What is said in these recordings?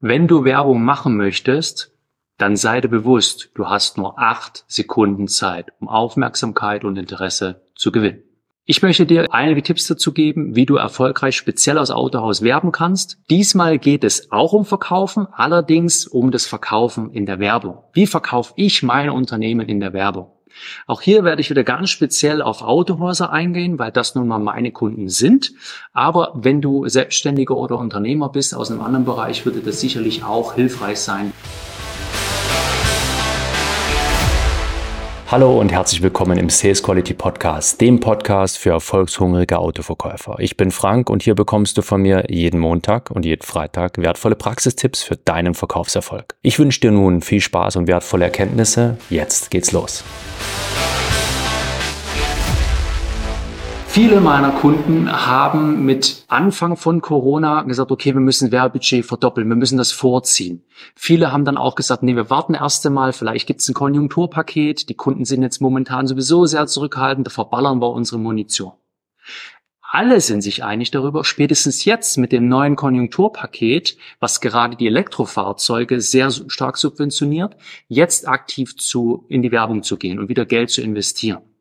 Wenn du Werbung machen möchtest, dann sei dir bewusst, du hast nur acht Sekunden Zeit, um Aufmerksamkeit und Interesse zu gewinnen. Ich möchte dir einige Tipps dazu geben, wie du erfolgreich speziell aus Autohaus werben kannst. Diesmal geht es auch um Verkaufen, allerdings um das Verkaufen in der Werbung. Wie verkaufe ich mein Unternehmen in der Werbung? Auch hier werde ich wieder ganz speziell auf Autohäuser eingehen, weil das nun mal meine Kunden sind. Aber wenn du Selbstständiger oder Unternehmer bist aus einem anderen Bereich, würde das sicherlich auch hilfreich sein. Hallo und herzlich willkommen im Sales Quality Podcast, dem Podcast für erfolgshungrige Autoverkäufer. Ich bin Frank und hier bekommst du von mir jeden Montag und jeden Freitag wertvolle Praxistipps für deinen Verkaufserfolg. Ich wünsche dir nun viel Spaß und wertvolle Erkenntnisse. Jetzt geht's los. Viele meiner Kunden haben mit Anfang von Corona gesagt, okay, wir müssen Werbebudget verdoppeln, wir müssen das vorziehen. Viele haben dann auch gesagt, nee, wir warten erst einmal, vielleicht gibt es ein Konjunkturpaket, die Kunden sind jetzt momentan sowieso sehr zurückhaltend, da verballern wir unsere Munition. Alle sind sich einig darüber, spätestens jetzt mit dem neuen Konjunkturpaket, was gerade die Elektrofahrzeuge sehr stark subventioniert, jetzt aktiv zu, in die Werbung zu gehen und wieder Geld zu investieren.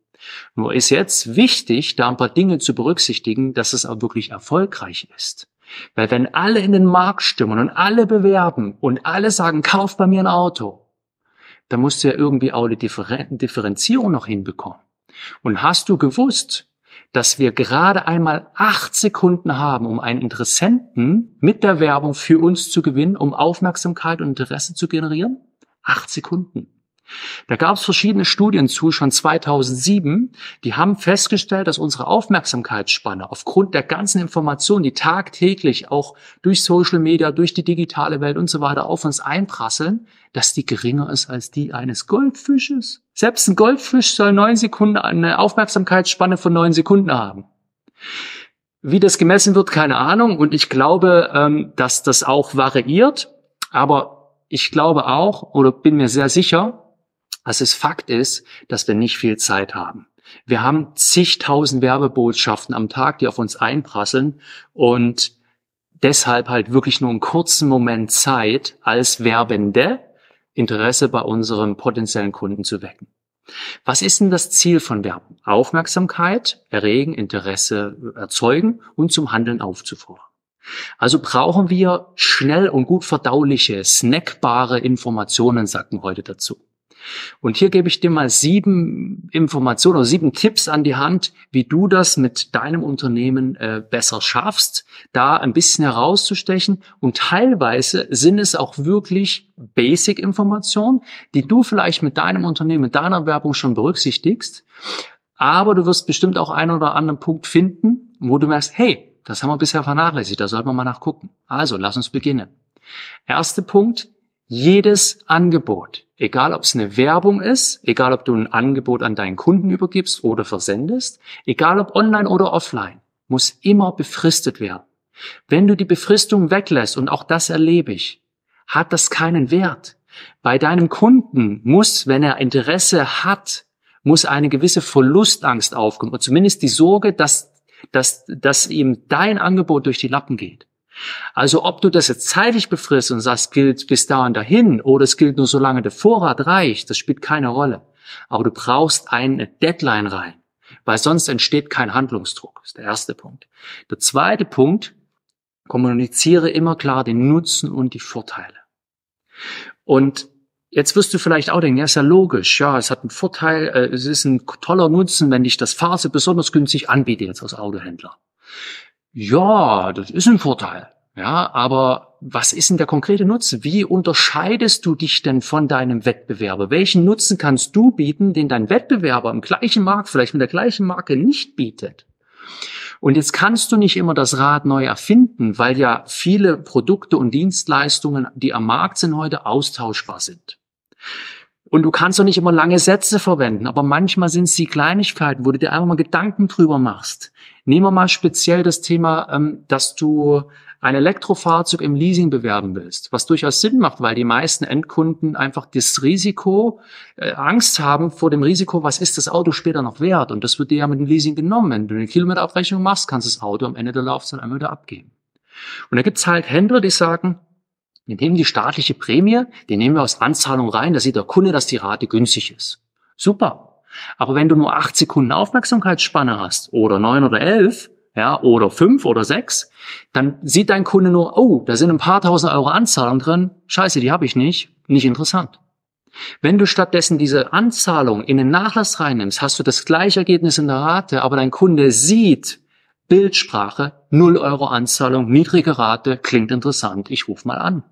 Nur ist jetzt wichtig, da ein paar Dinge zu berücksichtigen, dass es auch wirklich erfolgreich ist. Weil wenn alle in den Markt stimmen und alle bewerben und alle sagen, kauf bei mir ein Auto, dann musst du ja irgendwie auch die Differenzierung noch hinbekommen. Und hast du gewusst, dass wir gerade einmal acht Sekunden haben, um einen Interessenten mit der Werbung für uns zu gewinnen, um Aufmerksamkeit und Interesse zu generieren? Acht Sekunden. Da gab es verschiedene Studien zu, schon 2007, die haben festgestellt, dass unsere Aufmerksamkeitsspanne aufgrund der ganzen Informationen, die tagtäglich auch durch Social Media, durch die digitale Welt und so weiter auf uns einprasseln, dass die geringer ist als die eines Goldfisches. Selbst ein Goldfisch soll neun Sekunden, eine Aufmerksamkeitsspanne von neun Sekunden haben. Wie das gemessen wird, keine Ahnung. Und ich glaube, ähm, dass das auch variiert. Aber ich glaube auch oder bin mir sehr sicher, dass es Fakt ist, dass wir nicht viel Zeit haben. Wir haben zigtausend Werbebotschaften am Tag, die auf uns einprasseln und deshalb halt wirklich nur einen kurzen Moment Zeit als Werbende Interesse bei unserem potenziellen Kunden zu wecken. Was ist denn das Ziel von Werbung? Aufmerksamkeit, erregen, Interesse erzeugen und zum Handeln aufzufordern. Also brauchen wir schnell und gut verdauliche, snackbare Informationen, sagten heute dazu. Und hier gebe ich dir mal sieben Informationen oder sieben Tipps an die Hand, wie du das mit deinem Unternehmen äh, besser schaffst, da ein bisschen herauszustechen. Und teilweise sind es auch wirklich Basic-Informationen, die du vielleicht mit deinem Unternehmen, mit deiner Werbung schon berücksichtigst. Aber du wirst bestimmt auch einen oder anderen Punkt finden, wo du merkst, hey, das haben wir bisher vernachlässigt, da sollten wir mal nachgucken. Also, lass uns beginnen. Erster Punkt, jedes Angebot, egal ob es eine Werbung ist, egal ob du ein Angebot an deinen Kunden übergibst oder versendest, egal ob online oder offline, muss immer befristet werden. Wenn du die Befristung weglässt, und auch das erlebe ich, hat das keinen Wert. Bei deinem Kunden muss, wenn er Interesse hat, muss eine gewisse Verlustangst aufkommen, oder zumindest die Sorge, dass, dass, dass ihm dein Angebot durch die Lappen geht. Also ob du das jetzt zeitlich befrisst und sagst, gilt bis da und dahin oder es gilt nur solange der Vorrat reicht, das spielt keine Rolle. Aber du brauchst eine Deadline rein, weil sonst entsteht kein Handlungsdruck. Das ist der erste Punkt. Der zweite Punkt, kommuniziere immer klar den Nutzen und die Vorteile. Und Jetzt wirst du vielleicht auch denken, ja, ist ja logisch, ja, es hat einen Vorteil, äh, es ist ein toller Nutzen, wenn ich das Fahrzeug besonders günstig anbiete jetzt als Autohändler. Ja, das ist ein Vorteil. Ja, aber was ist denn der konkrete Nutzen? Wie unterscheidest du dich denn von deinem Wettbewerber? Welchen Nutzen kannst du bieten, den dein Wettbewerber im gleichen Markt, vielleicht mit der gleichen Marke nicht bietet? Und jetzt kannst du nicht immer das Rad neu erfinden, weil ja viele Produkte und Dienstleistungen, die am Markt sind heute, austauschbar sind. Und du kannst doch nicht immer lange Sätze verwenden, aber manchmal sind es die Kleinigkeiten, wo du dir einfach mal Gedanken drüber machst. Nehmen wir mal speziell das Thema, ähm, dass du ein Elektrofahrzeug im Leasing bewerben willst, was durchaus Sinn macht, weil die meisten Endkunden einfach das Risiko, äh, Angst haben vor dem Risiko, was ist das Auto später noch wert? Und das wird dir ja mit dem Leasing genommen. Wenn du eine Kilometerabrechnung machst, kannst du das Auto am Ende der Laufzeit einmal wieder abgeben. Und da gibt's halt Händler, die sagen, Wir nehmen die staatliche Prämie, die nehmen wir aus Anzahlung rein, da sieht der Kunde, dass die Rate günstig ist. Super. Aber wenn du nur acht Sekunden Aufmerksamkeitsspanne hast oder neun oder elf, ja, oder fünf oder sechs, dann sieht dein Kunde nur, oh, da sind ein paar tausend Euro Anzahlung drin, scheiße, die habe ich nicht, nicht interessant. Wenn du stattdessen diese Anzahlung in den Nachlass reinnimmst, hast du das gleiche Ergebnis in der Rate, aber dein Kunde sieht Bildsprache, 0 Euro Anzahlung, niedrige Rate, klingt interessant, ich rufe mal an.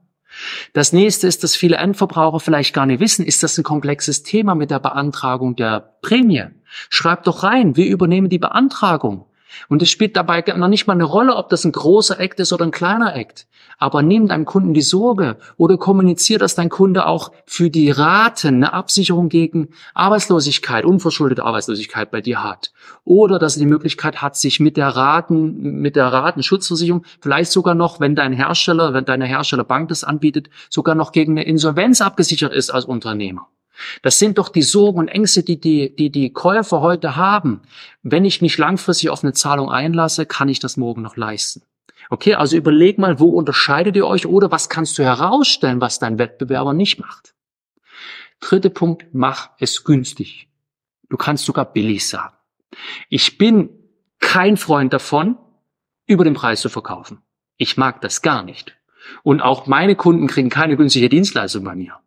Das nächste ist, dass viele Endverbraucher vielleicht gar nicht wissen, ist das ein komplexes Thema mit der Beantragung der Prämie? Schreib doch rein, wir übernehmen die Beantragung. Und es spielt dabei noch nicht mal eine Rolle, ob das ein großer Act ist oder ein kleiner Act. Aber nimm deinem Kunden die Sorge oder kommunizier, dass dein Kunde auch für die Raten eine Absicherung gegen Arbeitslosigkeit, unverschuldete Arbeitslosigkeit bei dir hat. Oder dass er die Möglichkeit hat, sich mit der Raten, mit der Ratenschutzversicherung, vielleicht sogar noch, wenn dein Hersteller, wenn deine Herstellerbank das anbietet, sogar noch gegen eine Insolvenz abgesichert ist als Unternehmer. Das sind doch die Sorgen und Ängste, die die, die die Käufer heute haben. Wenn ich mich langfristig auf eine Zahlung einlasse, kann ich das morgen noch leisten. Okay, also überleg mal, wo unterscheidet ihr euch oder was kannst du herausstellen, was dein Wettbewerber nicht macht. Dritter Punkt, mach es günstig. Du kannst sogar billig sagen. Ich bin kein Freund davon, über den Preis zu verkaufen. Ich mag das gar nicht. Und auch meine Kunden kriegen keine günstige Dienstleistung bei mir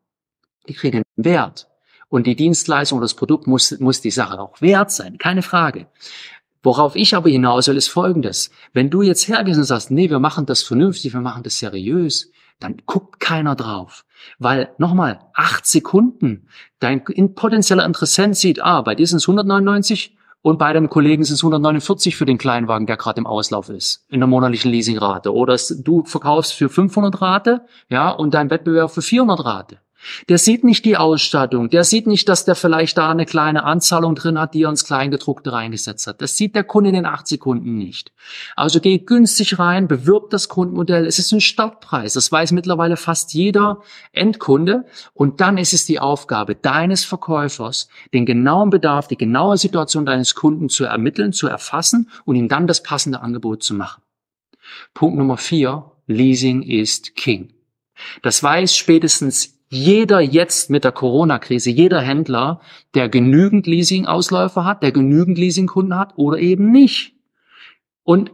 die kriegen Wert. Und die Dienstleistung oder das Produkt muss, muss die Sache auch wert sein, keine Frage. Worauf ich aber hinaus will, ist Folgendes. Wenn du jetzt hergehst und sagst, nee, wir machen das vernünftig, wir machen das seriös, dann guckt keiner drauf. Weil, nochmal, acht Sekunden, dein potenzieller Interessent sieht, ah, bei dir sind es 199 und bei deinem Kollegen sind es 149 für den Kleinwagen, der gerade im Auslauf ist, in der monatlichen Leasingrate. Oder du verkaufst für 500 Rate, ja, und dein Wettbewerb für 400 Rate. Der sieht nicht die Ausstattung, der sieht nicht, dass der vielleicht da eine kleine Anzahlung drin hat, die er ins Kleingedruckte reingesetzt hat. Das sieht der Kunde in den acht Sekunden nicht. Also geh günstig rein, bewirb das Grundmodell. Es ist ein Startpreis. Das weiß mittlerweile fast jeder Endkunde. Und dann ist es die Aufgabe deines Verkäufers, den genauen Bedarf, die genaue Situation deines Kunden zu ermitteln, zu erfassen und ihm dann das passende Angebot zu machen. Punkt Nummer vier. Leasing ist King. Das weiß spätestens jeder jetzt mit der Corona-Krise, jeder Händler, der genügend Leasing-Ausläufer hat, der genügend Leasingkunden hat oder eben nicht. Und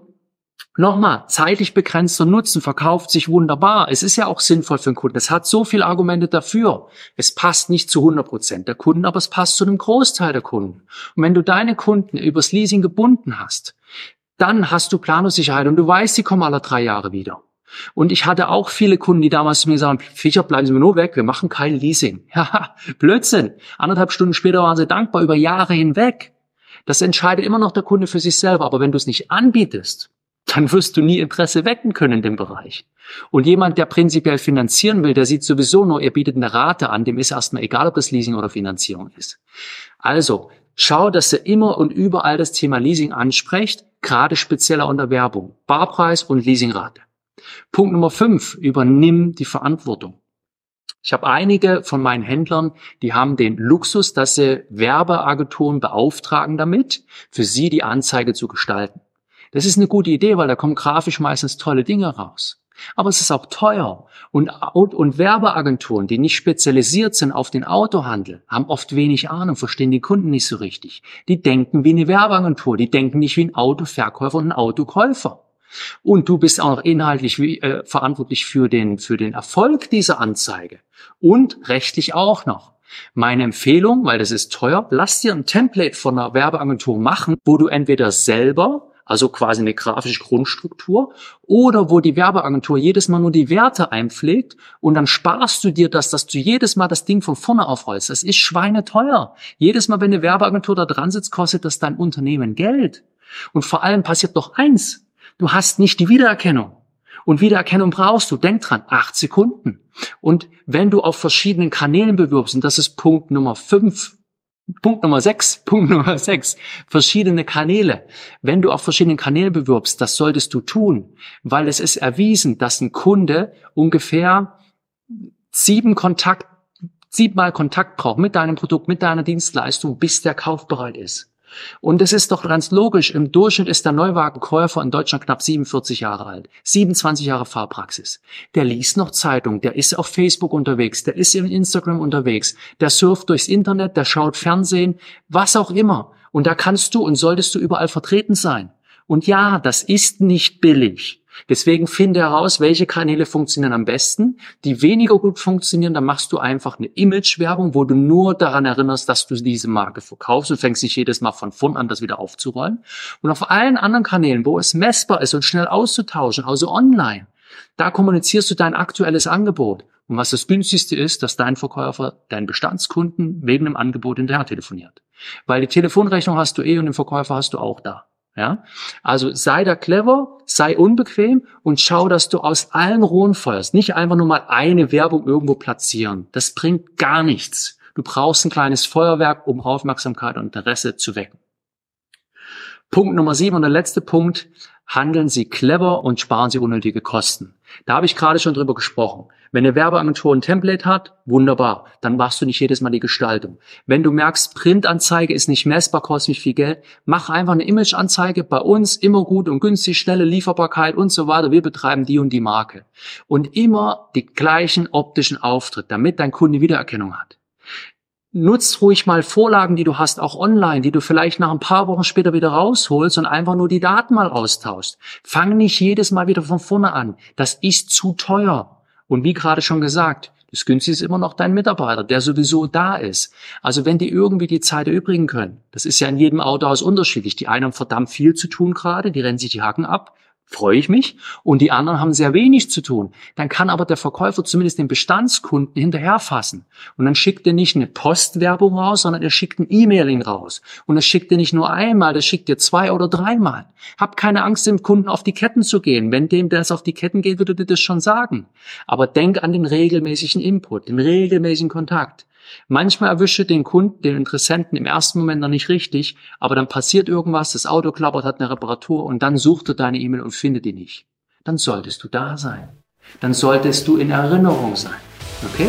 nochmal, zeitlich begrenzter Nutzen verkauft sich wunderbar. Es ist ja auch sinnvoll für den Kunden. Es hat so viele Argumente dafür. Es passt nicht zu 100 Prozent der Kunden, aber es passt zu einem Großteil der Kunden. Und wenn du deine Kunden übers Leasing gebunden hast, dann hast du Planungssicherheit und du weißt, sie kommen alle drei Jahre wieder. Und ich hatte auch viele Kunden, die damals zu mir sagen, Fischer, bleiben Sie mir nur weg, wir machen kein Leasing. Ja, Blödsinn. Anderthalb Stunden später waren sie dankbar über Jahre hinweg. Das entscheidet immer noch der Kunde für sich selber. Aber wenn du es nicht anbietest, dann wirst du nie Interesse wecken können in dem Bereich. Und jemand, der prinzipiell finanzieren will, der sieht sowieso nur, er bietet eine Rate an, dem ist erstmal egal, ob das Leasing oder Finanzierung ist. Also, schau, dass er immer und überall das Thema Leasing anspricht, gerade spezieller unter Werbung. Barpreis und Leasingrate. Punkt Nummer fünf, übernimm die Verantwortung. Ich habe einige von meinen Händlern, die haben den Luxus, dass sie Werbeagenturen beauftragen damit, für sie die Anzeige zu gestalten. Das ist eine gute Idee, weil da kommen grafisch meistens tolle Dinge raus. Aber es ist auch teuer. Und, und, und Werbeagenturen, die nicht spezialisiert sind auf den Autohandel, haben oft wenig Ahnung, verstehen die Kunden nicht so richtig. Die denken wie eine Werbeagentur, die denken nicht wie ein Autoverkäufer und ein Autokäufer. Und du bist auch inhaltlich äh, verantwortlich für den, für den Erfolg dieser Anzeige. Und rechtlich auch noch. Meine Empfehlung, weil das ist teuer, lass dir ein Template von einer Werbeagentur machen, wo du entweder selber also quasi eine grafische Grundstruktur, oder wo die Werbeagentur jedes Mal nur die Werte einpflegt und dann sparst du dir das, dass du jedes Mal das Ding von vorne aufrollst. Das ist schweineteuer. Jedes Mal, wenn eine Werbeagentur da dran sitzt, kostet das dein Unternehmen Geld. Und vor allem passiert doch eins. Du hast nicht die Wiedererkennung. Und Wiedererkennung brauchst du. Denk dran, acht Sekunden. Und wenn du auf verschiedenen Kanälen bewirbst, und das ist Punkt Nummer fünf, Punkt Nummer sechs, Punkt Nummer sechs, verschiedene Kanäle. Wenn du auf verschiedenen Kanälen bewirbst, das solltest du tun, weil es ist erwiesen, dass ein Kunde ungefähr sieben Kontakt, siebenmal Kontakt braucht mit deinem Produkt, mit deiner Dienstleistung, bis der kaufbereit ist. Und es ist doch ganz logisch, im Durchschnitt ist der Neuwagenkäufer in Deutschland knapp 47 Jahre alt, 27 Jahre Fahrpraxis. Der liest noch Zeitung, der ist auf Facebook unterwegs, der ist im Instagram unterwegs, der surft durchs Internet, der schaut Fernsehen, was auch immer. Und da kannst du und solltest du überall vertreten sein. Und ja, das ist nicht billig. Deswegen finde heraus, welche Kanäle funktionieren am besten. Die weniger gut funktionieren, dann machst du einfach eine Image-Werbung, wo du nur daran erinnerst, dass du diese Marke verkaufst und fängst nicht jedes Mal von vorn an, das wieder aufzurollen. Und auf allen anderen Kanälen, wo es messbar ist und schnell auszutauschen, also online, da kommunizierst du dein aktuelles Angebot. Und was das günstigste ist, dass dein Verkäufer deinen Bestandskunden wegen dem Angebot hinterher telefoniert. Weil die Telefonrechnung hast du eh und den Verkäufer hast du auch da. Ja? Also sei da clever, sei unbequem und schau, dass du aus allen Rohren feuerst. Nicht einfach nur mal eine Werbung irgendwo platzieren. Das bringt gar nichts. Du brauchst ein kleines Feuerwerk, um Aufmerksamkeit und Interesse zu wecken. Punkt Nummer sieben und der letzte Punkt. Handeln Sie clever und sparen Sie unnötige Kosten. Da habe ich gerade schon drüber gesprochen. Wenn eine Werbeagentur ein Template hat, wunderbar, dann machst du nicht jedes Mal die Gestaltung. Wenn du merkst, Printanzeige ist nicht messbar, kostet mich viel Geld, mach einfach eine Imageanzeige bei uns, immer gut und günstig, schnelle Lieferbarkeit und so weiter. Wir betreiben die und die Marke. Und immer die gleichen optischen Auftritt, damit dein Kunde Wiedererkennung hat. Nutz ruhig mal Vorlagen, die du hast, auch online, die du vielleicht nach ein paar Wochen später wieder rausholst und einfach nur die Daten mal austauschst. Fang nicht jedes Mal wieder von vorne an. Das ist zu teuer. Und wie gerade schon gesagt, das günstigste ist immer noch dein Mitarbeiter, der sowieso da ist. Also wenn die irgendwie die Zeit erübrigen können, das ist ja in jedem Autohaus unterschiedlich. Die einen haben verdammt viel zu tun gerade, die rennen sich die Hacken ab freue ich mich. Und die anderen haben sehr wenig zu tun. Dann kann aber der Verkäufer zumindest den Bestandskunden hinterherfassen. Und dann schickt er nicht eine Postwerbung raus, sondern er schickt ein E-Mailing raus. Und das schickt er nicht nur einmal, das schickt er zwei oder dreimal. Hab keine Angst, dem Kunden auf die Ketten zu gehen. Wenn dem das auf die Ketten geht, würde dir das schon sagen. Aber denk an den regelmäßigen Input, den regelmäßigen Kontakt. Manchmal erwische den Kunden, den Interessenten im ersten Moment noch nicht richtig, aber dann passiert irgendwas, das Auto klappert, hat eine Reparatur und dann sucht er deine E-Mail und findet die nicht. Dann solltest du da sein. Dann solltest du in Erinnerung sein. Okay?